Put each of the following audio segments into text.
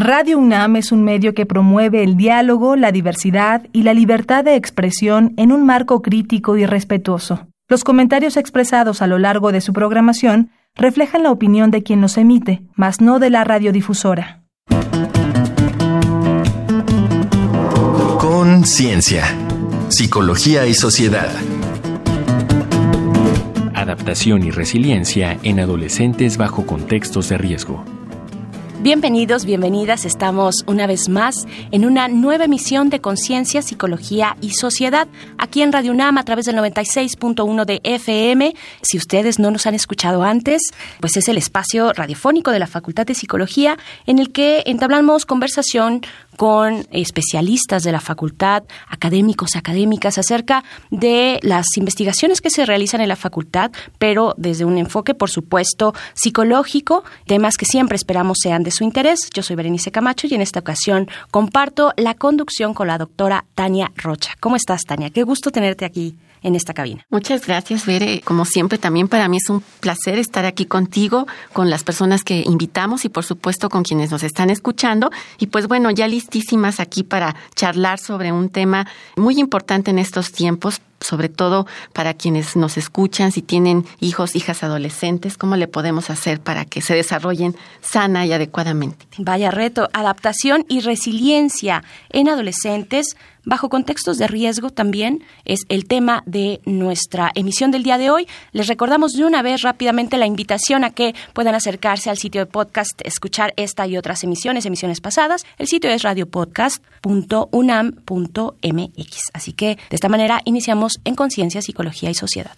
Radio UNAM es un medio que promueve el diálogo, la diversidad y la libertad de expresión en un marco crítico y respetuoso. Los comentarios expresados a lo largo de su programación reflejan la opinión de quien los emite, mas no de la radiodifusora. Conciencia, psicología y sociedad. Adaptación y resiliencia en adolescentes bajo contextos de riesgo. Bienvenidos, bienvenidas. Estamos una vez más en una nueva emisión de Conciencia, Psicología y Sociedad aquí en Radio UNAM a través del 96.1 de FM. Si ustedes no nos han escuchado antes, pues es el espacio radiofónico de la Facultad de Psicología en el que entablamos conversación con especialistas de la facultad, académicos, académicas, acerca de las investigaciones que se realizan en la facultad, pero desde un enfoque, por supuesto, psicológico, temas que siempre esperamos sean de su interés. Yo soy Berenice Camacho y en esta ocasión comparto la conducción con la doctora Tania Rocha. ¿Cómo estás, Tania? Qué gusto tenerte aquí en esta cabina. Muchas gracias, Bere. Como siempre, también para mí es un placer estar aquí contigo, con las personas que invitamos y por supuesto con quienes nos están escuchando. Y pues bueno, ya listísimas aquí para charlar sobre un tema muy importante en estos tiempos, sobre todo para quienes nos escuchan, si tienen hijos, hijas adolescentes, ¿cómo le podemos hacer para que se desarrollen sana y adecuadamente? Vaya reto, adaptación y resiliencia en adolescentes bajo contextos de riesgo también es el tema de nuestra emisión del día de hoy. Les recordamos de una vez rápidamente la invitación a que puedan acercarse al sitio de podcast, escuchar esta y otras emisiones, emisiones pasadas. El sitio es radiopodcast.unam.mx. Así que de esta manera iniciamos en Conciencia, Psicología y Sociedad.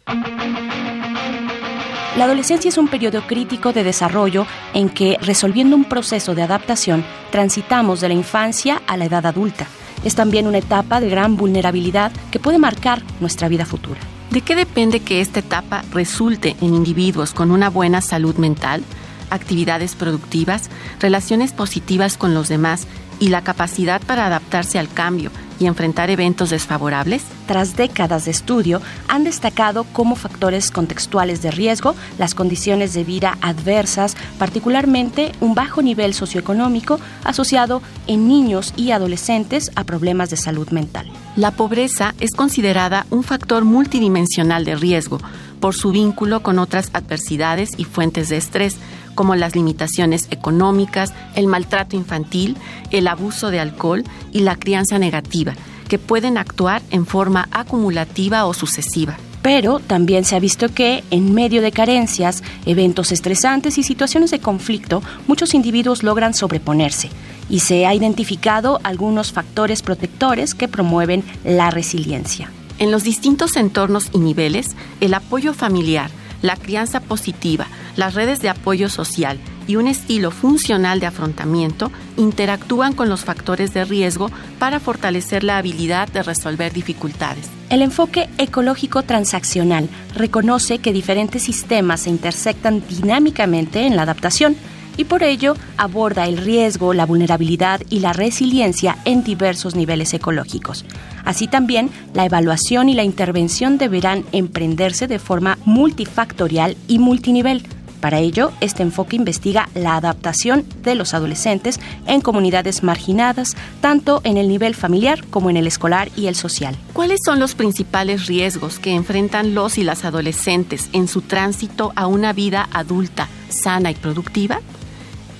La adolescencia es un periodo crítico de desarrollo en que, resolviendo un proceso de adaptación, transitamos de la infancia a la edad adulta es también una etapa de gran vulnerabilidad que puede marcar nuestra vida futura. ¿De qué depende que esta etapa resulte en individuos con una buena salud mental, actividades productivas, relaciones positivas con los demás y la capacidad para adaptarse al cambio y enfrentar eventos desfavorables? Tras décadas de estudio, han destacado como factores contextuales de riesgo las condiciones de vida adversas, particularmente un bajo nivel socioeconómico asociado en niños y adolescentes a problemas de salud mental. La pobreza es considerada un factor multidimensional de riesgo por su vínculo con otras adversidades y fuentes de estrés, como las limitaciones económicas, el maltrato infantil, el abuso de alcohol y la crianza negativa, que pueden actuar en forma acumulativa o sucesiva. Pero también se ha visto que, en medio de carencias, eventos estresantes y situaciones de conflicto, muchos individuos logran sobreponerse y se ha identificado algunos factores protectores que promueven la resiliencia. En los distintos entornos y niveles, el apoyo familiar, la crianza positiva, las redes de apoyo social y un estilo funcional de afrontamiento interactúan con los factores de riesgo para fortalecer la habilidad de resolver dificultades. El enfoque ecológico transaccional reconoce que diferentes sistemas se intersectan dinámicamente en la adaptación y por ello aborda el riesgo, la vulnerabilidad y la resiliencia en diversos niveles ecológicos. Así también, la evaluación y la intervención deberán emprenderse de forma multifactorial y multinivel. Para ello, este enfoque investiga la adaptación de los adolescentes en comunidades marginadas, tanto en el nivel familiar como en el escolar y el social. ¿Cuáles son los principales riesgos que enfrentan los y las adolescentes en su tránsito a una vida adulta, sana y productiva?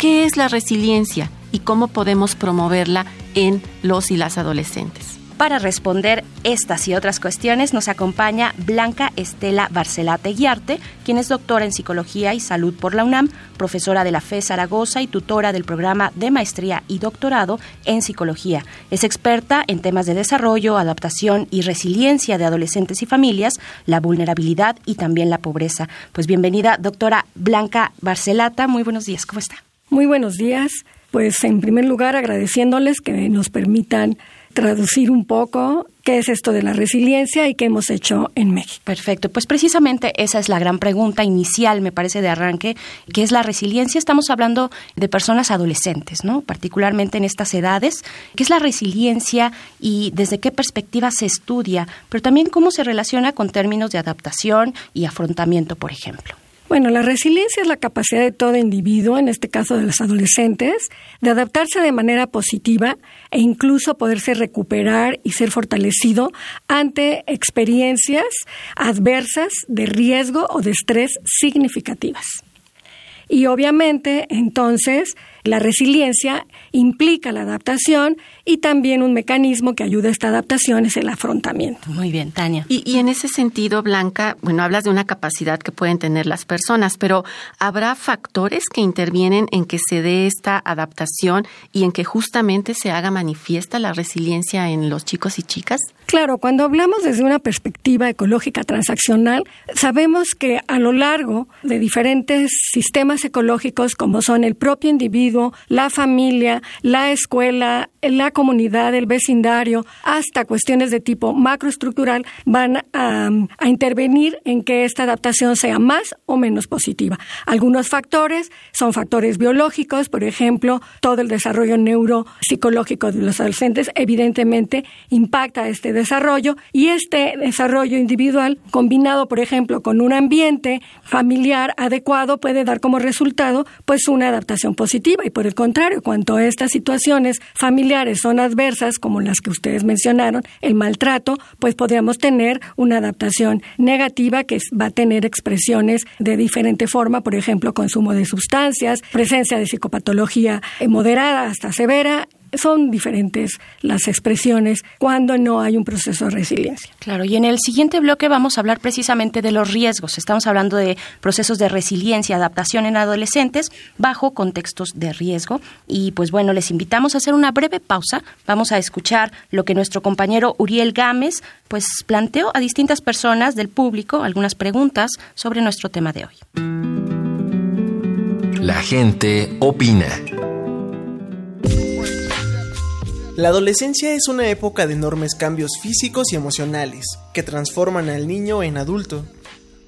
¿Qué es la resiliencia y cómo podemos promoverla en los y las adolescentes? Para responder estas y otras cuestiones nos acompaña Blanca Estela Barcelate Guiarte, quien es doctora en Psicología y Salud por la UNAM, profesora de la FE Zaragoza y tutora del programa de maestría y doctorado en Psicología. Es experta en temas de desarrollo, adaptación y resiliencia de adolescentes y familias, la vulnerabilidad y también la pobreza. Pues bienvenida, doctora Blanca Barcelata. Muy buenos días, ¿cómo está? Muy buenos días. Pues en primer lugar agradeciéndoles que nos permitan traducir un poco qué es esto de la resiliencia y qué hemos hecho en México. Perfecto, pues precisamente esa es la gran pregunta inicial, me parece, de arranque, ¿qué es la resiliencia? Estamos hablando de personas adolescentes, ¿no? Particularmente en estas edades. ¿Qué es la resiliencia y desde qué perspectiva se estudia? Pero también cómo se relaciona con términos de adaptación y afrontamiento, por ejemplo. Bueno, la resiliencia es la capacidad de todo individuo, en este caso de los adolescentes, de adaptarse de manera positiva e incluso poderse recuperar y ser fortalecido ante experiencias adversas de riesgo o de estrés significativas. Y obviamente, entonces, la resiliencia implica la adaptación y también un mecanismo que ayuda a esta adaptación es el afrontamiento. Muy bien, Tania. Y, en ese sentido, Blanca, bueno, hablas de una capacidad que pueden tener las personas, pero ¿habrá factores que intervienen en que se dé esta adaptación y en que justamente se haga manifiesta la resiliencia en los chicos y chicas? Claro, cuando hablamos desde una perspectiva ecológica transaccional, sabemos que a lo largo de diferentes sistemas ecológicos como son el propio individuo, la familia, la escuela, la comunidad, el vecindario, hasta cuestiones de tipo macroestructural, van a, a intervenir en que esta adaptación sea más o menos positiva. Algunos factores son factores biológicos, por ejemplo, todo el desarrollo neuropsicológico de los adolescentes evidentemente impacta este desarrollo y este desarrollo individual combinado, por ejemplo, con un ambiente familiar adecuado puede dar como resultado pues una adaptación positiva y por el contrario, cuanto estas situaciones familiares son adversas como las que ustedes mencionaron, el maltrato, pues podríamos tener una adaptación negativa que va a tener expresiones de diferente forma, por ejemplo, consumo de sustancias, presencia de psicopatología moderada hasta severa son diferentes las expresiones cuando no hay un proceso de resiliencia. Claro, y en el siguiente bloque vamos a hablar precisamente de los riesgos. Estamos hablando de procesos de resiliencia, adaptación en adolescentes bajo contextos de riesgo. Y pues bueno, les invitamos a hacer una breve pausa. Vamos a escuchar lo que nuestro compañero Uriel Gámez pues planteó a distintas personas del público algunas preguntas sobre nuestro tema de hoy. La gente opina. La adolescencia es una época de enormes cambios físicos y emocionales que transforman al niño en adulto.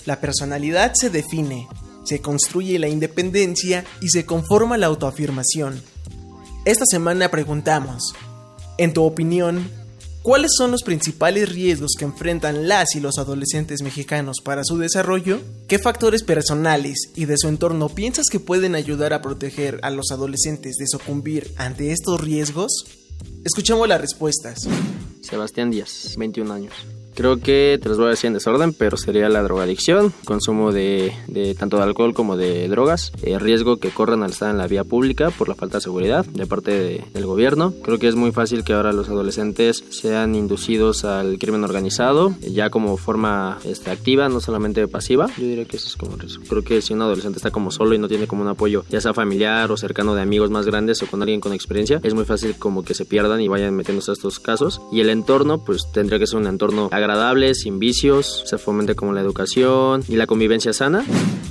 La personalidad se define, se construye la independencia y se conforma la autoafirmación. Esta semana preguntamos, en tu opinión, ¿cuáles son los principales riesgos que enfrentan las y los adolescentes mexicanos para su desarrollo? ¿Qué factores personales y de su entorno piensas que pueden ayudar a proteger a los adolescentes de sucumbir ante estos riesgos? Escuchemos las respuestas. Sebastián Díaz, 21 años. Creo que te los voy a decir en desorden, pero sería la drogadicción, consumo de, tanto de alcohol como de drogas, el riesgo que corren al estar en la vía pública por la falta de seguridad de parte del gobierno. Creo que es muy fácil que ahora los adolescentes sean inducidos al crimen organizado, ya como forma este, activa, no solamente pasiva. Yo diría que eso es como eso. Creo que si un adolescente está como solo y no tiene como un apoyo, ya sea familiar o cercano de amigos más grandes o con alguien con experiencia, es muy fácil como que se pierdan y vayan metiéndose a estos casos. Y el entorno, pues tendría que ser un entorno agradable, sin vicios, se fomente como la educación y la convivencia sana.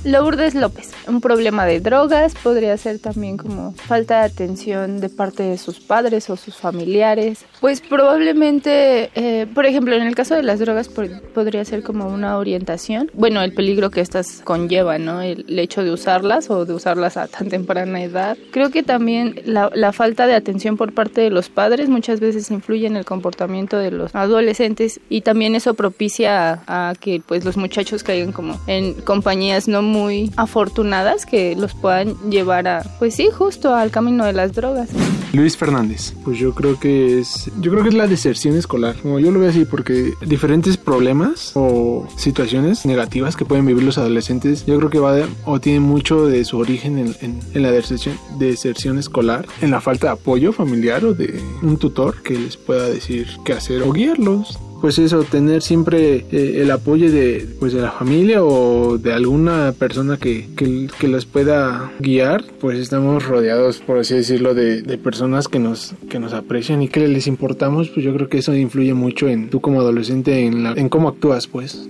Lourdes López, un problema de drogas podría ser también como falta de atención de parte de sus padres o sus familiares. Pues probablemente, eh, por ejemplo, en el caso de las drogas podría ser como una orientación. Bueno, el peligro que estas conllevan, ¿no? El, hecho de usarlas o de usarlas a tan temprana edad. Creo que también la, la falta de atención por parte de los padres muchas veces influye en el comportamiento de los adolescentes y también eso propicia a, que pues los muchachos caigan como en compañías no muy afortunadas que los puedan llevar a pues sí justo al camino de las drogas. Luis Fernández, pues yo creo que es yo creo que es la deserción escolar, como yo lo veo así porque diferentes problemas o situaciones negativas que pueden vivir los adolescentes, yo creo que va o tiene mucho de su origen en, en, la deserción, deserción escolar, en la falta de apoyo familiar o de un tutor que les pueda decir qué hacer o guiarlos pues eso, tener siempre eh, el apoyo de, pues de la familia o de alguna persona que, que, que, los pueda guiar, pues estamos rodeados, por así decirlo, de, de, personas que nos, que nos aprecian y que les importamos, pues yo creo que eso influye mucho en tú como adolescente, en, en cómo actúas, pues.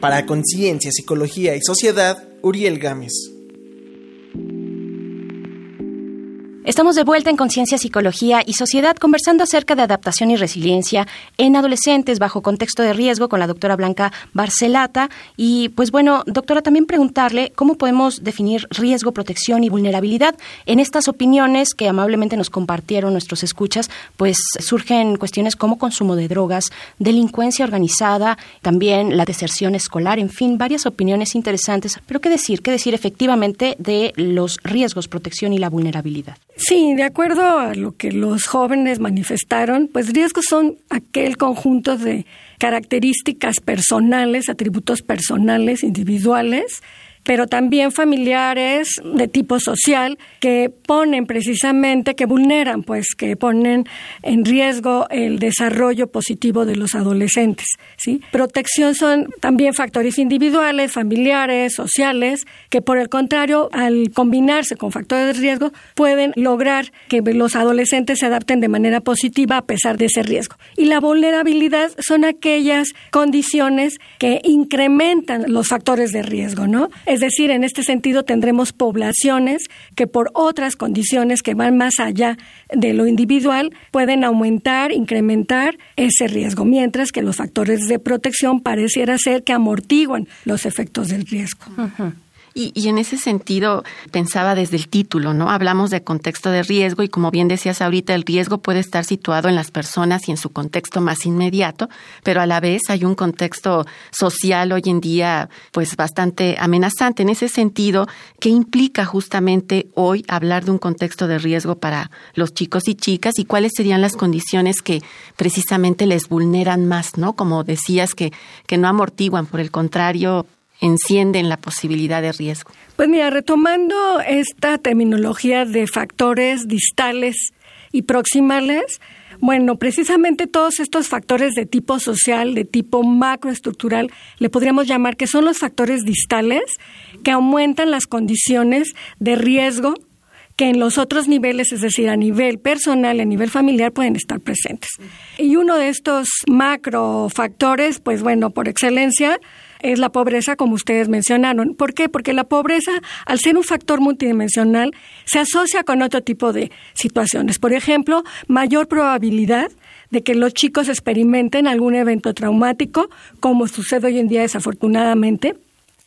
Para Conciencia, Psicología y Sociedad, Uriel Gámez. Estamos de vuelta en Conciencia, Psicología y Sociedad conversando acerca de adaptación y resiliencia en adolescentes bajo contexto de riesgo con la doctora Blanca Barcelata. Y pues bueno, doctora, también preguntarle cómo podemos definir riesgo, protección y vulnerabilidad. En estas opiniones que amablemente nos compartieron nuestros escuchas, pues surgen cuestiones como consumo de drogas, delincuencia organizada, también la deserción escolar, en fin, varias opiniones interesantes. Pero ¿qué decir? ¿Qué decir efectivamente de los riesgos, protección y la vulnerabilidad? Sí, de acuerdo a lo que los jóvenes manifestaron, pues riesgos son aquel conjunto de características personales, atributos personales, individuales, pero también familiares de tipo social que ponen precisamente, que vulneran, pues, que ponen en riesgo el desarrollo positivo de los adolescentes. ¿sí? Protección son también factores individuales, familiares, sociales, que por el contrario, al combinarse con factores de riesgo, pueden lograr que los adolescentes se adapten de manera positiva a pesar de ese riesgo. Y la vulnerabilidad son aquellas condiciones que incrementan los factores de riesgo, ¿no? Decir, en este sentido tendremos poblaciones que por otras condiciones que van más allá de lo individual pueden aumentar, incrementar ese riesgo, mientras que los factores de protección pareciera ser que amortiguan los efectos del riesgo. Y, en ese sentido, pensaba desde el título, ¿no? Hablamos de contexto de riesgo y como bien decías ahorita, el riesgo puede estar situado en las personas y en su contexto más inmediato, pero a la vez hay un contexto social hoy en día pues bastante amenazante. En ese sentido, ¿qué implica justamente hoy hablar de un contexto de riesgo para los chicos y chicas y cuáles serían las condiciones que precisamente les vulneran más, ¿no? Como decías que, que no amortiguan, por el contrario, encienden la posibilidad de riesgo? Pues mira, retomando esta terminología de factores distales y proximales, bueno, precisamente todos estos factores de tipo social, de tipo macroestructural, le podríamos llamar que son los factores distales que aumentan las condiciones de riesgo que en los otros niveles, es decir, a nivel personal a nivel familiar, pueden estar presentes. Y uno de estos macrofactores, pues bueno, por excelencia, es la pobreza, como ustedes mencionaron. ¿Por qué? Porque la pobreza, al ser un factor multidimensional, se asocia con otro tipo de situaciones. Por ejemplo, mayor probabilidad de que los chicos experimenten algún evento traumático, como sucede hoy en día desafortunadamente,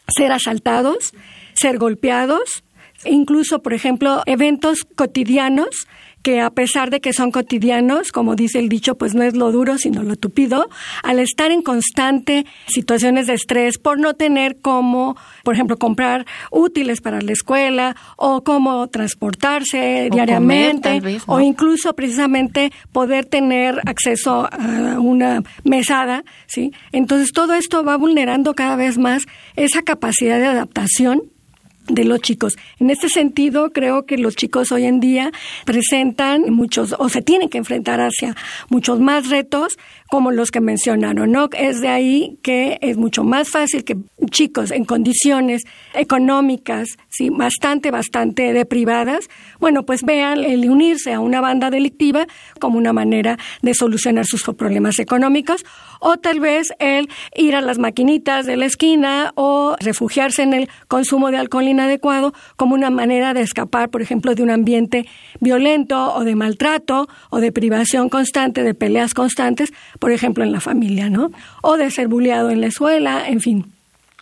ser asaltados, ser golpeados, incluso, por ejemplo, eventos cotidianos que a pesar de que son cotidianos, como dice el dicho, pues no es lo duro, sino lo tupido, al estar en constante situaciones de estrés por no tener cómo, por ejemplo, comprar útiles para la escuela o cómo transportarse diariamente o incluso precisamente poder tener acceso a una mesada, ¿sí? Entonces todo esto va vulnerando cada vez más esa capacidad de adaptación de los chicos. En este sentido, creo que los chicos hoy en día presentan muchos o se tienen que enfrentar hacia muchos más retos como los que mencionaron, ¿no? Es de ahí que es mucho más fácil que chicos en condiciones económicas, sí, bastante, bastante deprivadas, bueno, pues vean el unirse a una banda delictiva como una manera de solucionar sus problemas económicos o tal vez el ir a las maquinitas de la esquina o refugiarse en el consumo de alcohol inadecuado como una manera de escapar, por ejemplo, de un ambiente violento o de maltrato o de privación constante, de peleas constantes, por ejemplo, en la familia, ¿no? O de ser bulleado en la escuela, en fin.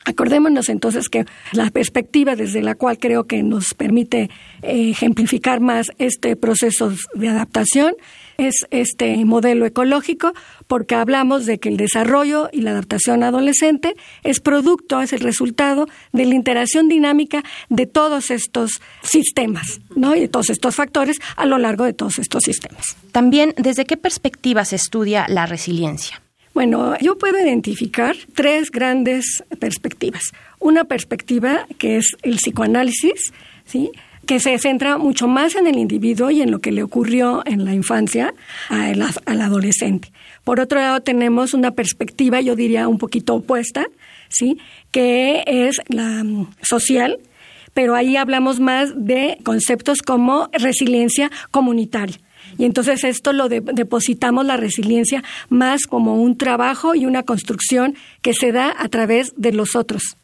Acordémonos entonces que la perspectiva desde la cual creo que nos permite eh, ejemplificar más este proceso de adaptación es este modelo ecológico porque hablamos de que el desarrollo y la adaptación adolescente es producto, es el resultado de la interacción dinámica de todos estos sistemas, ¿no? Y de todos estos factores a lo largo de todos estos sistemas. También, ¿desde qué perspectiva se estudia la resiliencia? Bueno, yo puedo identificar tres grandes perspectivas. Una perspectiva que es el psicoanálisis, ¿sí? Que se centra mucho más en el individuo y en lo que le ocurrió en la infancia al, adolescente. Por otro lado, tenemos una perspectiva, yo diría, un poquito opuesta, ¿sí? que es la mm, social, pero ahí hablamos más de conceptos como resiliencia comunitaria. Y entonces esto lo depositamos la resiliencia más como un trabajo y una construcción que se da a través de los otros.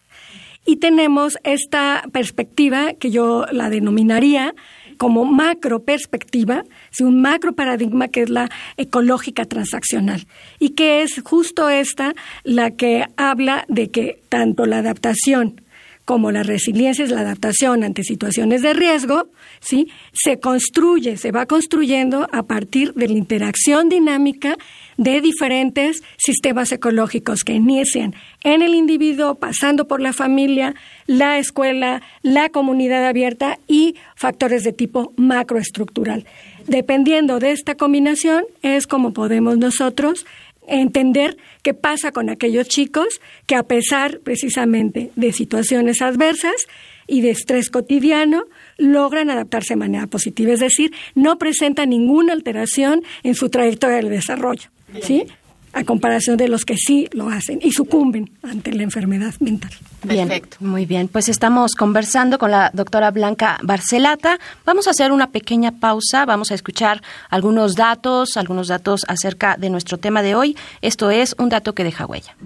Y tenemos esta perspectiva que yo la denominaría como macro perspectiva, un macro paradigma que es la ecológica transaccional. Y que es justo esta la que habla de que tanto la adaptación como la resiliencia es la adaptación ante situaciones de riesgo, ¿sí? se construye, se va construyendo a partir de la interacción dinámica de diferentes sistemas ecológicos que inician en el individuo, pasando por la familia, la escuela, la comunidad abierta y factores de tipo macroestructural. Dependiendo de esta combinación es como podemos nosotros entender qué pasa con aquellos chicos que a pesar precisamente de situaciones adversas y de estrés cotidiano, logran adaptarse de manera positiva, es decir, no presentan ninguna alteración en su trayectoria de desarrollo, ¿sí? A comparación de los que sí lo hacen y sucumben ante la enfermedad mental. Bien, muy bien. Pues estamos conversando con la doctora Blanca Barcelata. Vamos a hacer una pequeña pausa, vamos a escuchar algunos datos, algunos datos acerca de nuestro tema de hoy. Esto es un dato que deja huella.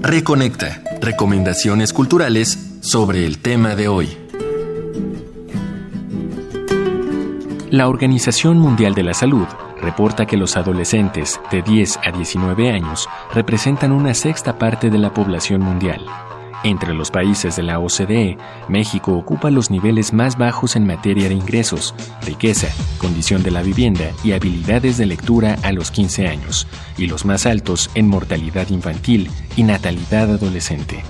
Reconecta. Recomendaciones culturales sobre el tema de hoy. La Organización Mundial de la Salud reporta que los adolescentes de 10 a 19 años representan una sexta parte de la población mundial. Entre los países de la OCDE, México ocupa los niveles más bajos en materia de ingresos, riqueza, condición de la vivienda y habilidades de lectura a los 15 años, y los más altos en mortalidad infantil y natalidad adolescente.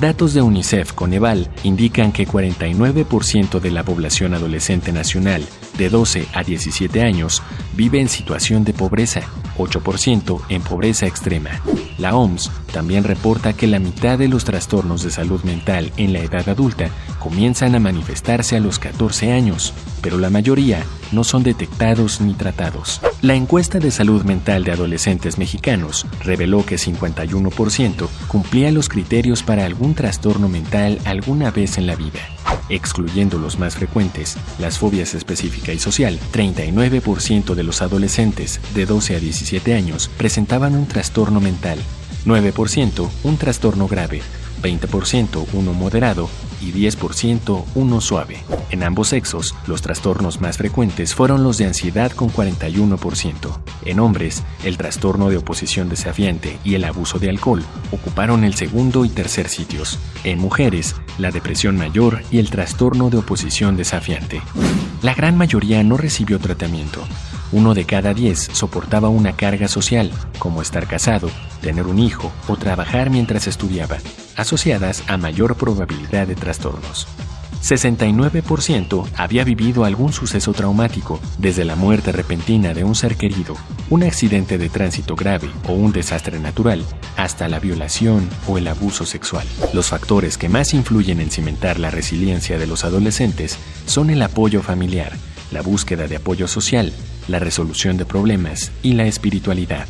Datos de UNICEF Coneval indican que 49% de la población adolescente nacional de 12 a 17 años vive en situación de pobreza, 8% en pobreza extrema. La OMS también reporta que la mitad de los trastornos de salud mental en la edad adulta comienzan a manifestarse a los 14 años, pero la mayoría no son detectados ni tratados. La encuesta de salud mental de adolescentes mexicanos reveló que 51% cumplía los criterios para algún trastorno mental alguna vez en la vida. Excluyendo los más frecuentes, las fobias específica y social, 39% de los adolescentes de 12 a 17 años presentaban un trastorno mental, 9% un trastorno grave, 20% uno moderado y 10% uno suave. En ambos sexos, los trastornos más frecuentes fueron los de ansiedad con 41%. En hombres, el trastorno de oposición desafiante y el abuso de alcohol ocuparon el segundo y tercer sitios. En mujeres, la depresión mayor y el trastorno de oposición desafiante. La gran mayoría no recibió tratamiento. Uno de cada diez soportaba una carga social, como estar casado, tener un hijo o trabajar mientras estudiaba, asociadas a mayor probabilidad de trastornos. 69% había vivido algún suceso traumático, desde la muerte repentina de un ser querido, un accidente de tránsito grave o un desastre natural, hasta la violación o el abuso sexual. Los factores que más influyen en cimentar la resiliencia de los adolescentes son el apoyo familiar, la búsqueda de apoyo social, la resolución de problemas y la espiritualidad.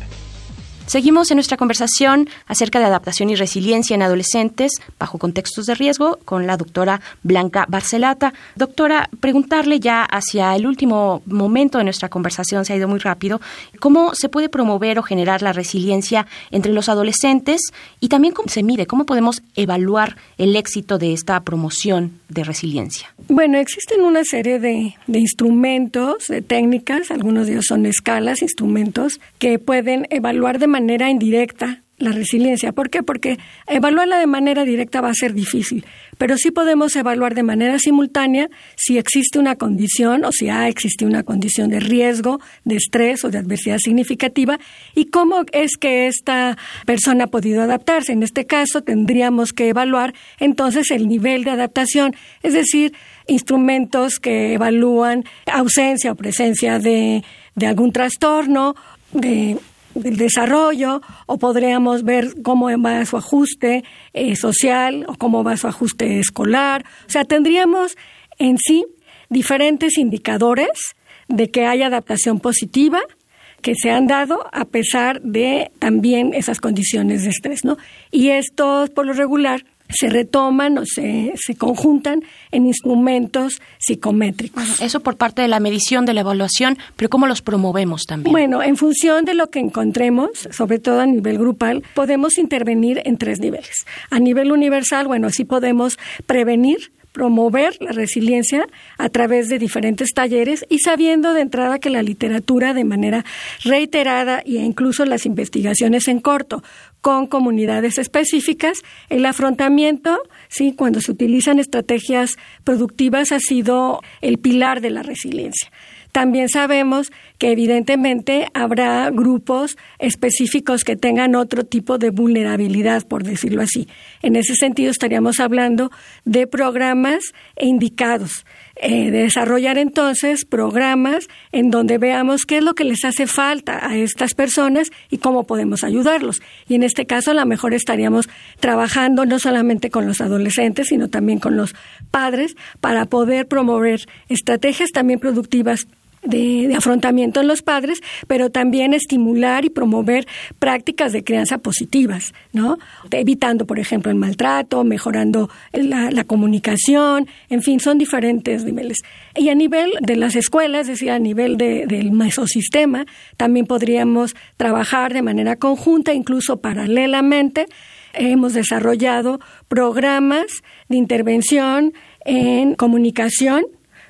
Seguimos en nuestra conversación acerca de adaptación y resiliencia en adolescentes bajo contextos de riesgo con la doctora Blanca Barcelata. Doctora, preguntarle ya hacia el último momento de nuestra conversación, se ha ido muy rápido, ¿cómo se puede promover o generar la resiliencia entre los adolescentes y también cómo se mide, cómo podemos evaluar el éxito de esta promoción de resiliencia? Bueno, existen una serie de, de instrumentos, de técnicas, algunos de ellos son escalas, instrumentos que pueden evaluar de manera manera indirecta la resiliencia. ¿Por qué? Porque evaluarla de manera directa va a ser difícil, pero sí podemos evaluar de manera simultánea si existe una condición o si ha existido una condición de riesgo, de estrés o de adversidad significativa y cómo es que esta persona ha podido adaptarse. En este caso tendríamos que evaluar entonces el nivel de adaptación, es decir, instrumentos que evalúan ausencia o presencia de, de algún trastorno, de del desarrollo o podríamos ver cómo va su ajuste eh, social o cómo va su ajuste escolar. O sea, tendríamos en sí diferentes indicadores de que hay adaptación positiva que se han dado a pesar de también esas condiciones de estrés, ¿no? Y estos, por lo regular, se retoman o se, se conjuntan en instrumentos psicométricos. eso por parte de la medición, de la evaluación, pero ¿cómo los promovemos también? Bueno, en función de lo que encontremos, sobre todo a nivel grupal, podemos intervenir en tres niveles. A nivel universal, bueno, sí podemos prevenir promover la resiliencia a través de diferentes talleres y sabiendo de entrada que la literatura de manera reiterada e incluso las investigaciones en corto con comunidades específicas, el afrontamiento, sí, cuando se utilizan estrategias productivas ha sido el pilar de la resiliencia. También sabemos que evidentemente habrá grupos específicos que tengan otro tipo de vulnerabilidad, por decirlo así. En ese sentido estaríamos hablando de programas indicados. Eh, de desarrollar entonces programas en donde veamos qué es lo que les hace falta a estas personas y cómo podemos ayudarlos. Y en este caso a lo mejor estaríamos trabajando no solamente con los adolescentes, sino también con los padres para poder promover estrategias también productivas de, afrontamiento en los padres, pero también estimular y promover prácticas de crianza positivas, ¿no? Evitando, por ejemplo, el maltrato, mejorando la, comunicación, en fin, son diferentes niveles. Y a nivel de las escuelas, es decir, a nivel del mesosistema, también podríamos trabajar de manera conjunta, incluso paralelamente. Hemos desarrollado programas de intervención en comunicación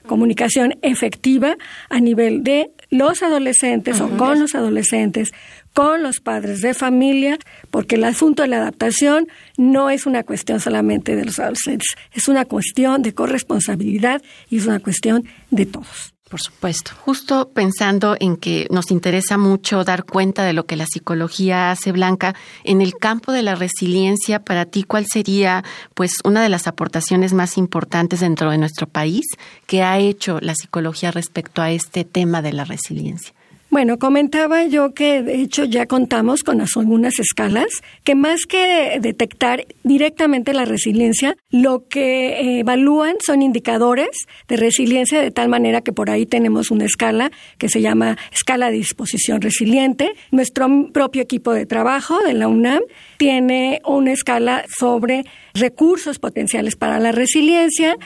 comunicación efectiva a nivel de los adolescentes o con los adolescentes, con los padres de familia, porque el asunto de la adaptación no es una cuestión solamente de los adolescentes, es una cuestión de corresponsabilidad y es una cuestión de todos. Por supuesto. Justo pensando en que nos interesa mucho dar cuenta de lo que la psicología hace, Blanca, en el campo de la resiliencia, para ti, ¿cuál sería pues una de las aportaciones más importantes dentro de nuestro país que ha hecho la psicología respecto a este tema de la resiliencia? Bueno, comentaba yo que de hecho ya contamos con algunas escalas que más que detectar directamente la resiliencia, lo que evalúan son indicadores de resiliencia de tal manera que por ahí tenemos una escala que se llama escala de disposición resiliente. Nuestro propio equipo de trabajo de la UNAM tiene una escala sobre recursos potenciales para la resiliencia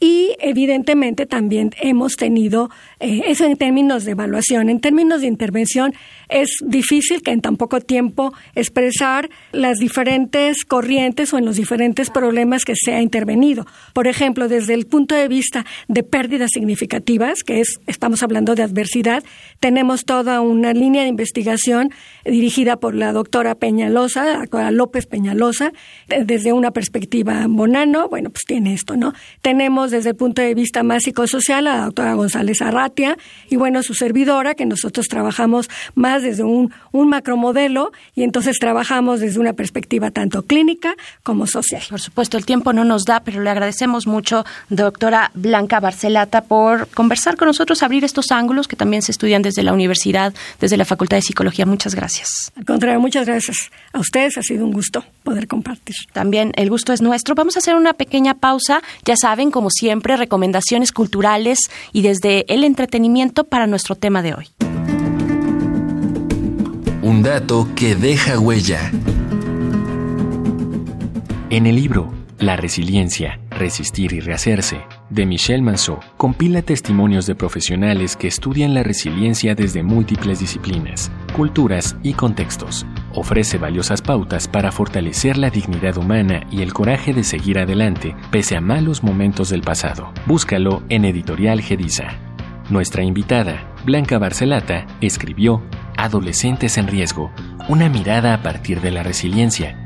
y evidentemente también hemos tenido eh, eso en términos de evaluación. En términos de intervención es difícil que en tan poco tiempo expresar las diferentes corrientes o en los diferentes problemas que se ha intervenido. Por ejemplo, desde el punto de vista de pérdidas significativas, que es, estamos hablando de adversidad, tenemos toda una línea de investigación dirigida por la doctora Peñalosa, la doctora López Peñalosa, desde una perspectiva bonano, bueno, pues tiene esto, ¿no? Tenemos desde el punto de vista más psicosocial a la doctora González Arratia y bueno, su servidora, que nosotros trabajamos más desde un, un macromodelo y entonces trabajamos desde una perspectiva tanto clínica como social. Por supuesto, el tiempo no nos da, pero le agradecemos mucho, doctora Blanca Barcelata, por conversar con nosotros, abrir estos ángulos que también se estudian desde la universidad, desde la Facultad de Psicología. Muchas gracias. Al contrario, muchas gracias a ustedes. Ha sido un gusto poder compartir. También el gusto es nuestro. Vamos a hacer una pequeña pausa. Ya saben, como siempre, recomendaciones culturales y desde el entretenimiento para nuestro tema de hoy. Un dato que deja huella. En el libro La resiliencia, resistir y rehacerse, de Michel Manceau, compila testimonios de profesionales que estudian la resiliencia desde múltiples disciplinas, culturas y contextos ofrece valiosas pautas para fortalecer la dignidad humana y el coraje de seguir adelante pese a malos momentos del pasado. Búscalo en Editorial Gediza. Nuestra invitada, Blanca Barcelata, escribió Adolescentes en riesgo, una mirada a partir de la resiliencia.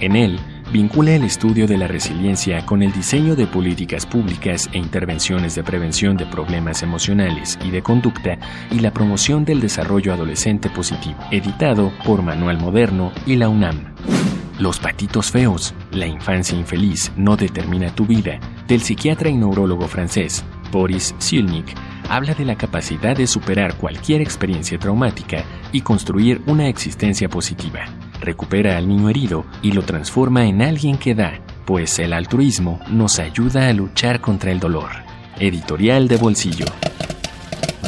En él, vincula el estudio de la resiliencia con el diseño de políticas públicas e intervenciones de prevención de problemas emocionales y de conducta y la promoción del desarrollo adolescente positivo, editado por Manuel Moderno y la UNAM. Los patitos feos, la infancia infeliz no determina tu vida, del psiquiatra y neurólogo francés Boris Cyrulnik, habla de la capacidad de superar cualquier experiencia traumática y construir una existencia positiva recupera al niño herido y lo transforma en alguien que da, pues el altruismo nos ayuda a luchar contra el dolor. Editorial de Bolsillo.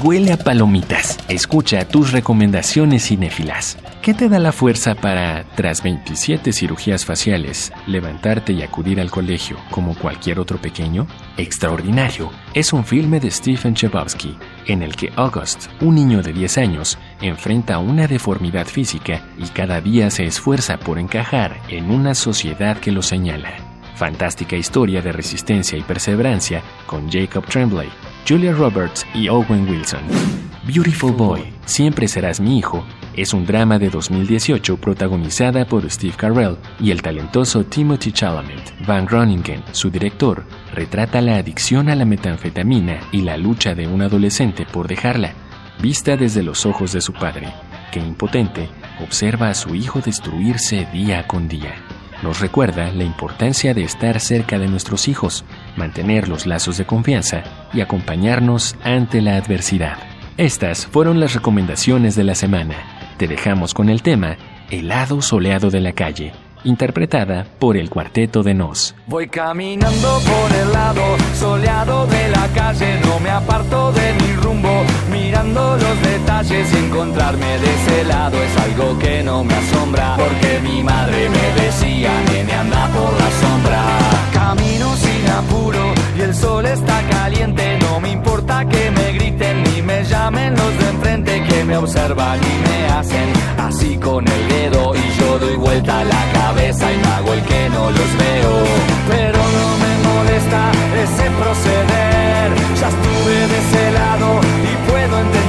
Huele a palomitas. Escucha tus recomendaciones cinéfilas. ¿Qué te da la fuerza para, tras 27 cirugías faciales, levantarte y acudir al colegio como cualquier otro pequeño? Extraordinario es un filme de Stephen Chbosky en el que August, un niño de 10 años, enfrenta una deformidad física y cada día se esfuerza por encajar en una sociedad que lo señala. Fantástica historia de resistencia y perseverancia con Jacob Tremblay, Julia Roberts y Owen Wilson. Beautiful Boy, Siempre serás mi hijo, es un drama de 2018 protagonizada por Steve Carell y el talentoso Timothy Chalamet. Van Groningen, su director, retrata la adicción a la metanfetamina y la lucha de un adolescente por dejarla, vista desde los ojos de su padre, que impotente observa a su hijo destruirse día con día. Nos recuerda la importancia de estar cerca de nuestros hijos, mantener los lazos de confianza y acompañarnos ante la adversidad. Estas fueron las recomendaciones de la semana. Te dejamos con el tema El lado soleado de la calle, interpretada por el cuarteto de Nos. Voy caminando por el lado soleado de la calle, no me aparto de mi rumbo, mirando los detalles y encontrarme de ese lado es algo que no me asombra, porque mi madre me decía, nene anda por la sombra. Camino sin apuro y el sol está caliente, no me importa que me griten llamen los de enfrente que me observan y me hacen así con el dedo y yo doy vuelta la cabeza y me hago el que no los veo. Pero no me molesta ese proceder, ya estuve de ese lado y puedo entender.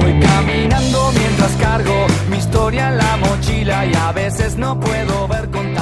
Voy caminando mientras cargo mi historia en la mochila y a veces no puedo ver con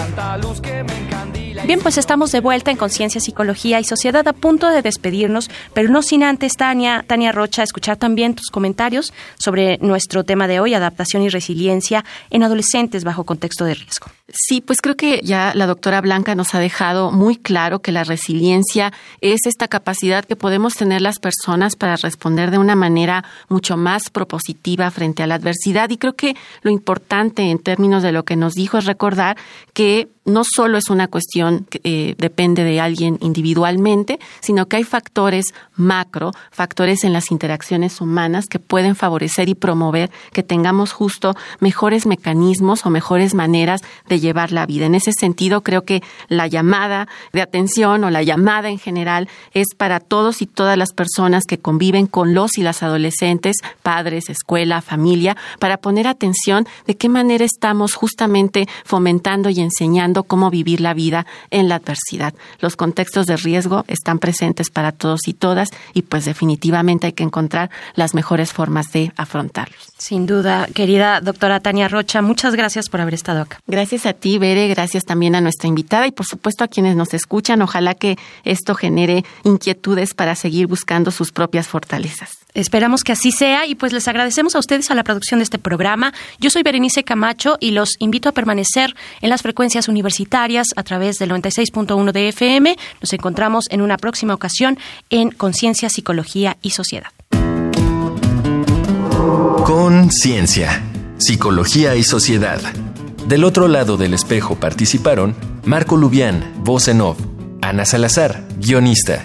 Bien, pues estamos de vuelta en Conciencia, Psicología y Sociedad a punto de despedirnos, pero no sin antes, Tania, Tania Rocha, escuchar también tus comentarios sobre nuestro tema de hoy, adaptación y resiliencia en adolescentes bajo contexto de riesgo. Sí, pues creo que ya la doctora Blanca nos ha dejado muy claro que la resiliencia es esta capacidad que podemos tener las personas para responder de una manera mucho más propositiva frente a la adversidad. Y creo que lo importante en términos de lo que nos dijo es recordar que no solo es una cuestión que eh, depende de alguien individualmente, sino que hay factores macro, factores en las interacciones humanas que pueden favorecer y promover que tengamos justo mejores mecanismos o mejores maneras de llevar la vida. En ese sentido, creo que la llamada de atención o la llamada en general es para todos y todas las personas que conviven con los y las adolescentes, padres, escuela, familia, para poner atención de qué manera estamos justamente fomentando y enseñando cómo vivir la vida en la adversidad. Los contextos de riesgo están presentes para todos y todas y pues definitivamente hay que encontrar las mejores formas de afrontarlos. Sin duda, querida doctora Tania Rocha, muchas gracias por haber estado acá. Gracias a ti, Bere, gracias también a nuestra invitada y por supuesto a quienes nos escuchan. Ojalá que esto genere inquietudes para seguir buscando sus propias fortalezas. Esperamos que así sea y pues les agradecemos a ustedes a la producción de este programa. Yo soy Berenice Camacho y los invito a permanecer en las frecuencias universitarias a través del 96.1 de FM. Nos encontramos en una próxima ocasión en Conciencia, Psicología y Sociedad. Conciencia, Psicología y Sociedad. Del otro lado del espejo participaron Marco Lubián, voz off, Ana Salazar, guionista,